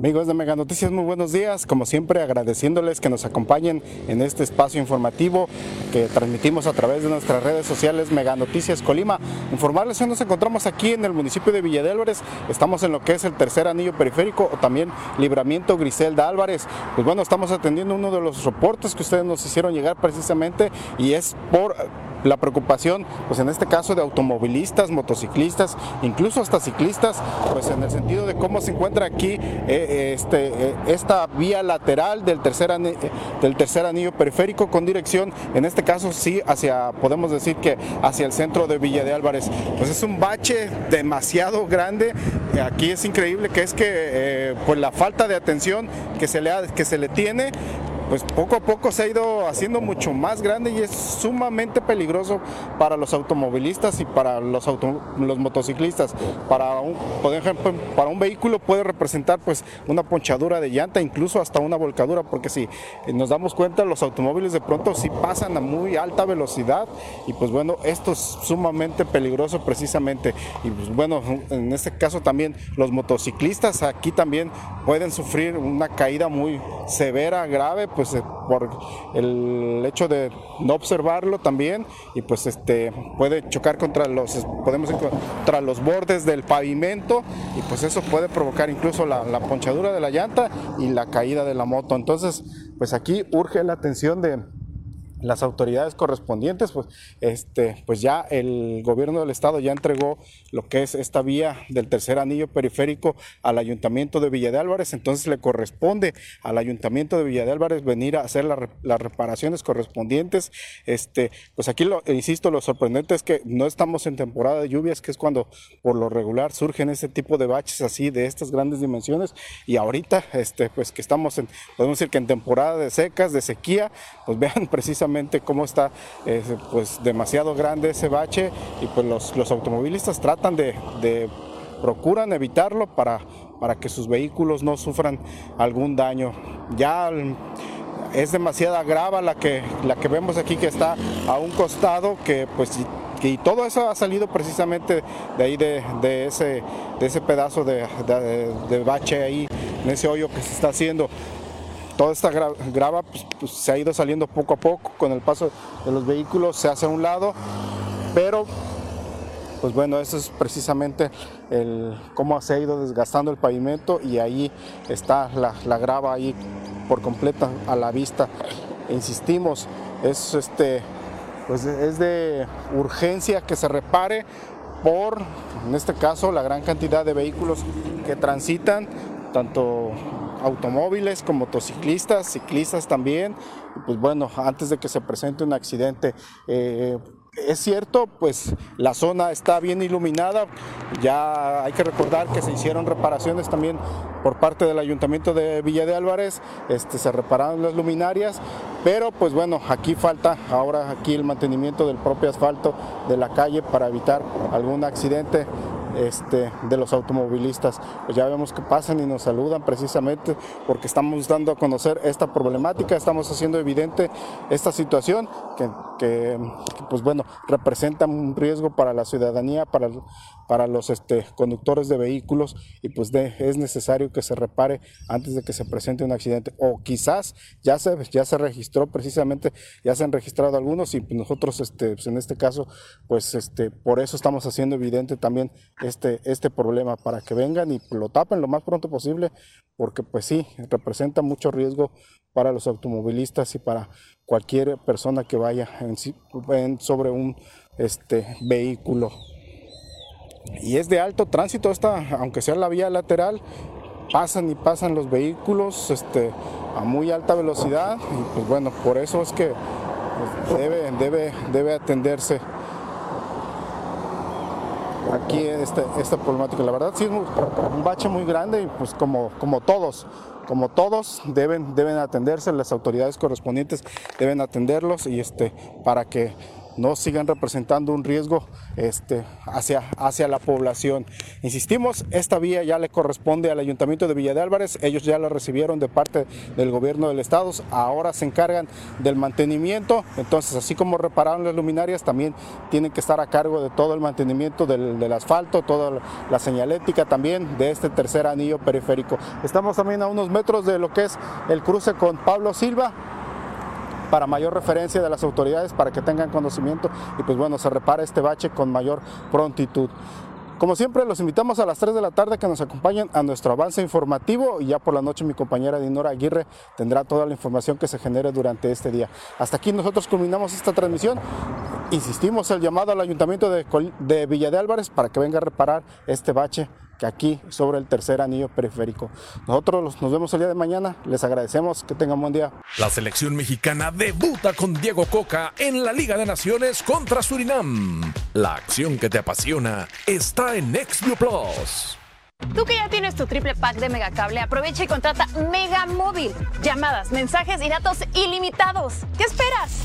Amigos de Mega Noticias, muy buenos días. Como siempre, agradeciéndoles que nos acompañen en este espacio informativo que transmitimos a través de nuestras redes sociales Mega Noticias Colima. Informarles que nos encontramos aquí en el municipio de Villa de Álvarez. Estamos en lo que es el tercer anillo periférico o también Libramiento Griselda Álvarez. Pues bueno, estamos atendiendo uno de los reportes que ustedes nos hicieron llegar precisamente y es por la preocupación, pues en este caso de automovilistas, motociclistas, incluso hasta ciclistas, pues en el sentido de cómo se encuentra aquí eh, este, eh, esta vía lateral del tercer, anillo, del tercer anillo periférico con dirección, en este caso sí, hacia, podemos decir que hacia el centro de Villa de Álvarez. Pues es un bache demasiado grande, aquí es increíble que es que eh, pues la falta de atención que se le, que se le tiene, pues poco a poco se ha ido haciendo mucho más grande y es sumamente peligroso para los automovilistas y para los, los motociclistas. Para un, por ejemplo, para un vehículo puede representar pues una ponchadura de llanta, incluso hasta una volcadura, porque si nos damos cuenta los automóviles de pronto sí pasan a muy alta velocidad y pues bueno, esto es sumamente peligroso precisamente. Y pues bueno, en este caso también los motociclistas aquí también pueden sufrir una caída muy severa, grave, pues eh, por el hecho de no observarlo también y pues este puede chocar contra los podemos contra los bordes del pavimento y pues eso puede provocar incluso la, la ponchadura de la llanta y la caída de la moto. Entonces, pues aquí urge la atención de las autoridades correspondientes, pues, este, pues ya el gobierno del estado ya entregó lo que es esta vía del tercer anillo periférico al ayuntamiento de Villa de Álvarez, entonces le corresponde al ayuntamiento de Villa de Álvarez venir a hacer las reparaciones correspondientes. Este, pues aquí lo insisto, lo sorprendente es que no estamos en temporada de lluvias, que es cuando por lo regular surgen este tipo de baches así de estas grandes dimensiones y ahorita este, pues que estamos en podemos decir que en temporada de secas, de sequía, pues vean precisamente cómo está eh, pues demasiado grande ese bache y pues los, automovilistas tratan de, procuran evitarlo para, para que sus vehículos no sufran algún daño. Ya es demasiada grava la que, la que vemos aquí que está a un costado que pues y todo eso ha salido precisamente de ahí de, ese, de ese pedazo de, de, bache ahí en ese hoyo que se está haciendo toda esta grava pues, pues, se ha ido saliendo poco a poco con el paso de los vehículos, se hace a un lado, pero pues bueno, eso es precisamente el, cómo se ha ido desgastando el pavimento y ahí está la, grava ahí por completa a la vista. insistimos, es, este, pues es de urgencia que se repare por, en este caso, la gran cantidad de vehículos que transitan, tanto automóviles, con motociclistas, ciclistas también. Pues bueno, antes de que se presente un accidente, eh, es cierto, pues la zona está bien iluminada, ya hay que recordar que se hicieron reparaciones también por parte del Ayuntamiento de Villa de Álvarez, este, se repararon las luminarias, pero pues bueno, aquí falta ahora aquí el mantenimiento del propio asfalto de la calle para evitar algún accidente este, de los automovilistas. Pues ya vemos que pasan y nos saludan precisamente porque estamos dando a conocer esta problemática, estamos haciendo evidente esta situación que, pues bueno, representa un riesgo para la ciudadanía, para, para los este, conductores de vehículos y pues es necesario que se repare antes de que se presente un accidente o quizás ya se, ya se registró precisamente, ya se han registrado algunos y nosotros este, pues en este caso pues este, por eso estamos haciendo evidente también este, este problema para que vengan y lo tapen lo más pronto posible, porque pues sí, representa mucho riesgo para los automovilistas y para cualquier persona que vaya en, sobre un este, vehículo. Y es de alto tránsito, esta, aunque sea la vía lateral, pasan y pasan los vehículos este, a muy alta velocidad y pues bueno, por eso es que pues, debe, debe, debe atenderse aquí este, esta problemática. La verdad sí es un bache muy grande y pues como, como todos, como todos deben, deben atenderse, las autoridades correspondientes deben atenderlos y este, para que no sigan representando un riesgo este, hacia, hacia la población. Insistimos, esta vía ya le corresponde al Ayuntamiento de Villa de Álvarez, ellos ya la recibieron de parte del gobierno del estado, ahora se encargan del mantenimiento, entonces así como repararon las luminarias, también tienen que estar a cargo de todo el mantenimiento del, del asfalto, toda la señalética también de este tercer anillo periférico. Estamos también a unos metros de lo que es el cruce con Pablo Silva, para mayor referencia de las autoridades, para que tengan conocimiento y pues bueno, se repare este bache con mayor prontitud. Como siempre, los invitamos a las 3 de la tarde que nos acompañen a nuestro avance informativo y ya por la noche mi compañera Dinora Aguirre tendrá toda la información que se genere durante este día. Hasta aquí nosotros culminamos esta transmisión. Insistimos el llamado al Ayuntamiento de, de Villa de Álvarez para que venga a reparar este bache que aquí sobre el tercer anillo periférico. Nosotros nos vemos el día de mañana, les agradecemos, que tengan buen día. La selección mexicana debuta con Diego Coca en la Liga de Naciones contra Surinam. La acción que te apasiona está en Nextview Plus. Tú que ya tienes tu triple pack de Megacable, aprovecha y contrata Mega Móvil. Llamadas, mensajes y datos ilimitados. ¿Qué esperas?